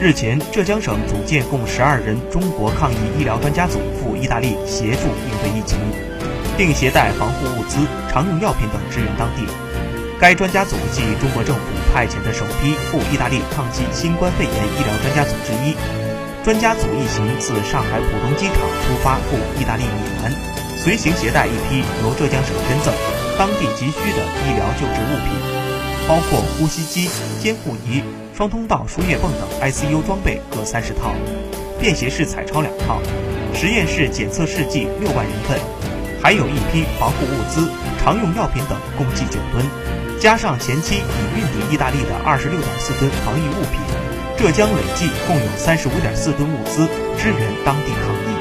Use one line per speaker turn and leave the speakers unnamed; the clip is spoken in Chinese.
日前，浙江省组建共十二人中国抗疫医疗专家组赴意大利协助应对疫情，并携带防护物资、常用药品等支援当地。该专家组系中国政府派遣的首批赴意大利抗击新冠肺炎医疗专家组之一。专家组一行自上海浦东机场出发赴意大利米兰，随行携带一批由浙江省捐赠、当地急需的医疗救治物品，包括呼吸机、监护仪。双通道输液泵等 ICU 装备各三十套，便携式彩超两套，实验室检测试剂六万人份，还有一批防护物资、常用药品等共计九吨，加上前期已运抵意大利的二十六点四吨防疫物品，浙江累计共有三十五点四吨物资支援当地抗疫。